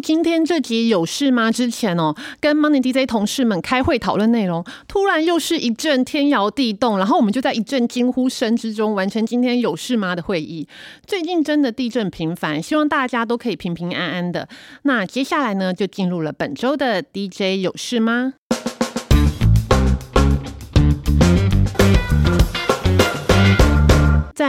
今天这集有事吗？之前哦，跟 Money DJ 同事们开会讨论内容，突然又是一阵天摇地动，然后我们就在一阵惊呼声之中完成今天有事吗的会议。最近真的地震频繁，希望大家都可以平平安安的。那接下来呢，就进入了本周的 DJ 有事吗？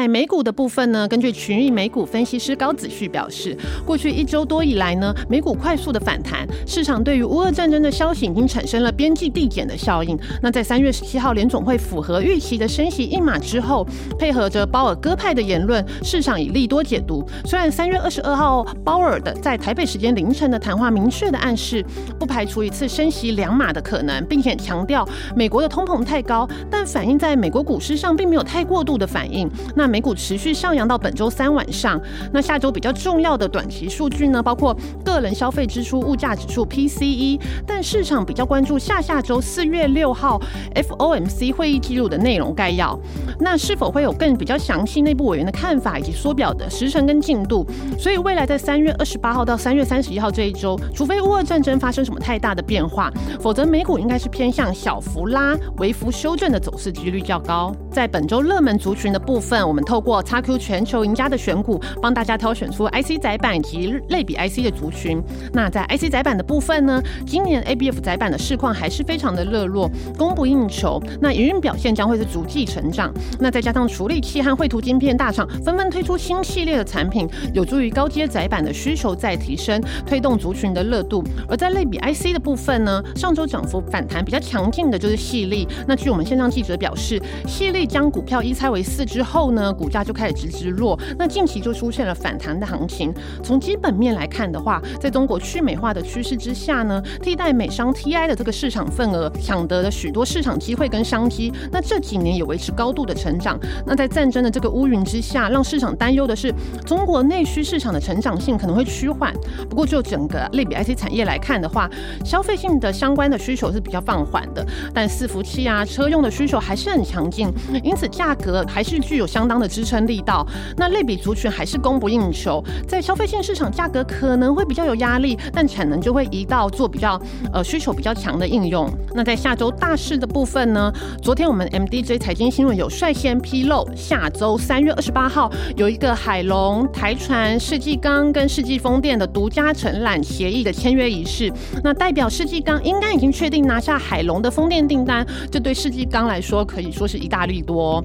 在美股的部分呢，根据群益美股分析师高子旭表示，过去一周多以来呢，美股快速的反弹，市场对于乌俄战争的消息已经产生了边际递减的效应。那在三月十七号联总会符合预期的升息一码之后，配合着鲍尔鸽派的言论，市场以利多解读。虽然三月二十二号鲍尔的在台北时间凌晨的谈话明确的暗示，不排除一次升息两码的可能，并且强调美国的通膨太高，但反映在美国股市上并没有太过度的反应。那美股持续上扬到本周三晚上。那下周比较重要的短期数据呢，包括个人消费支出物价指数 PCE。但市场比较关注下下周四月六号 FOMC 会议记录的内容概要。那是否会有更比较详细内部委员的看法以及缩表的时程跟进度？所以未来在三月二十八号到三月三十一号这一周，除非乌俄战争发生什么太大的变化，否则美股应该是偏向小幅拉、微幅修正的走势几率较高。在本周热门族群的部分。我们透过 XQ 全球赢家的选股，帮大家挑选出 IC 载板及类比 IC 的族群。那在 IC 载板的部分呢，今年 ABF 载板的市况还是非常的热络，供不应求。那营运表现将会是逐季成长。那再加上处理器和绘图晶片大厂纷纷推出新系列的产品，有助于高阶载板的需求再提升，推动族群的热度。而在类比 IC 的部分呢，上周涨幅反弹比较强劲的就是细粒。那据我们线上记者表示，细粒将股票一拆为四之后呢？股价就开始直直落，那近期就出现了反弹的行情。从基本面来看的话，在中国去美化的趋势之下呢，替代美商 TI 的这个市场份额，抢得了许多市场机会跟商机。那这几年也维持高度的成长。那在战争的这个乌云之下，让市场担忧的是中国内需市场的成长性可能会趋缓。不过就整个类比 IC 产业来看的话，消费性的相关的需求是比较放缓的，但伺服器啊、车用的需求还是很强劲，因此价格还是具有相。当的支撑力道，那类比族群还是供不应求，在消费性市场价格可能会比较有压力，但产能就会移到做比较呃需求比较强的应用。那在下周大事的部分呢？昨天我们 MDJ 财经新闻有率先披露，下周三月二十八号有一个海龙、台船、世纪钢跟世纪风电的独家承揽协议的签约仪式。那代表世纪钢应该已经确定拿下海龙的风电订单，这对世纪钢来说可以说是一大利多。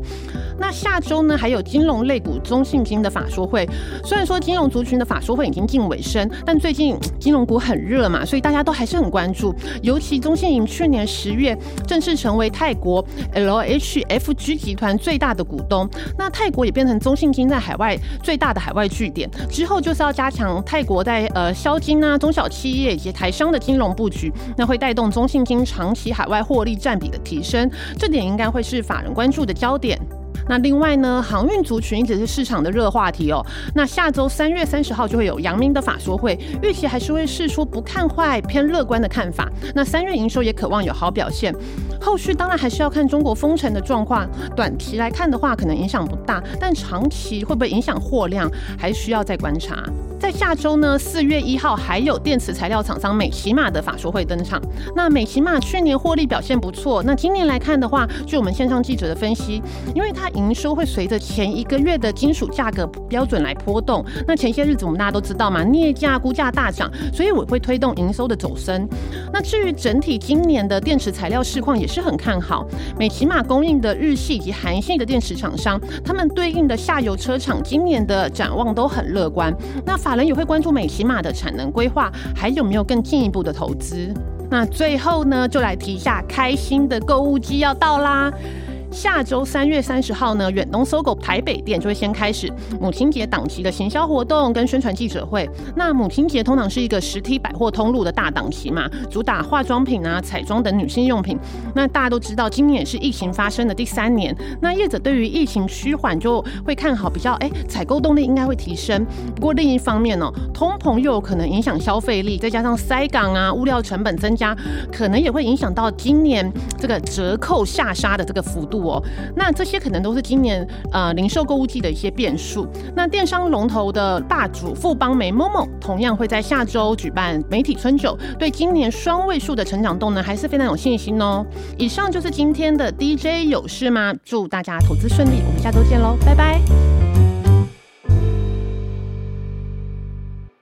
那下周呢？还有金融类股中信金的法说会，虽然说金融族群的法说会已经近尾声，但最近金融股很热嘛，所以大家都还是很关注。尤其中信银去年十月正式成为泰国 LHFG 集团最大的股东，那泰国也变成中信金在海外最大的海外据点。之后就是要加强泰国在呃销金啊、中小企业以及台商的金融布局，那会带动中信金长期海外获利占比的提升，这点应该会是法人关注的焦点。那另外呢，航运族群一直是市场的热话题哦。那下周三月三十号就会有阳明的法说会，预期还是会试出不看坏偏乐观的看法。那三月营收也渴望有好表现，后续当然还是要看中国封城的状况。短期来看的话，可能影响不大，但长期会不会影响货量，还需要再观察。在下周呢，四月一号还有电池材料厂商美骑马的法说会登场。那美骑马去年获利表现不错，那今年来看的话，据我们线上记者的分析，因为它营收会随着前一个月的金属价格标准来波动。那前些日子我们大家都知道嘛，镍价估价大涨，所以我会推动营收的走升。那至于整体今年的电池材料市况也是很看好。美骑马供应的日系以及韩系的电池厂商，他们对应的下游车厂今年的展望都很乐观。那法人也会关注美骑马的产能规划，还有没有更进一步的投资？那最后呢，就来提一下开心的购物季要到啦。下周三月三十号呢，远东搜狗台北店就会先开始母亲节档期的行销活动跟宣传记者会。那母亲节通常是一个实体百货通路的大档期嘛，主打化妆品啊、彩妆等女性用品。那大家都知道，今年是疫情发生的第三年，那业者对于疫情趋缓就会看好，比较哎，采购动力应该会提升。不过另一方面呢，通膨又有可能影响消费力，再加上塞港啊、物料成本增加，可能也会影响到今年这个折扣下杀的这个幅度。那这些可能都是今年呃零售购物季的一些变数。那电商龙头的大主富邦梅 MOMO 同样会在下周举办媒体春酒，对今年双位数的成长动能还是非常有信心哦。以上就是今天的 DJ 有事吗？祝大家投资顺利，我们下周见喽，拜拜。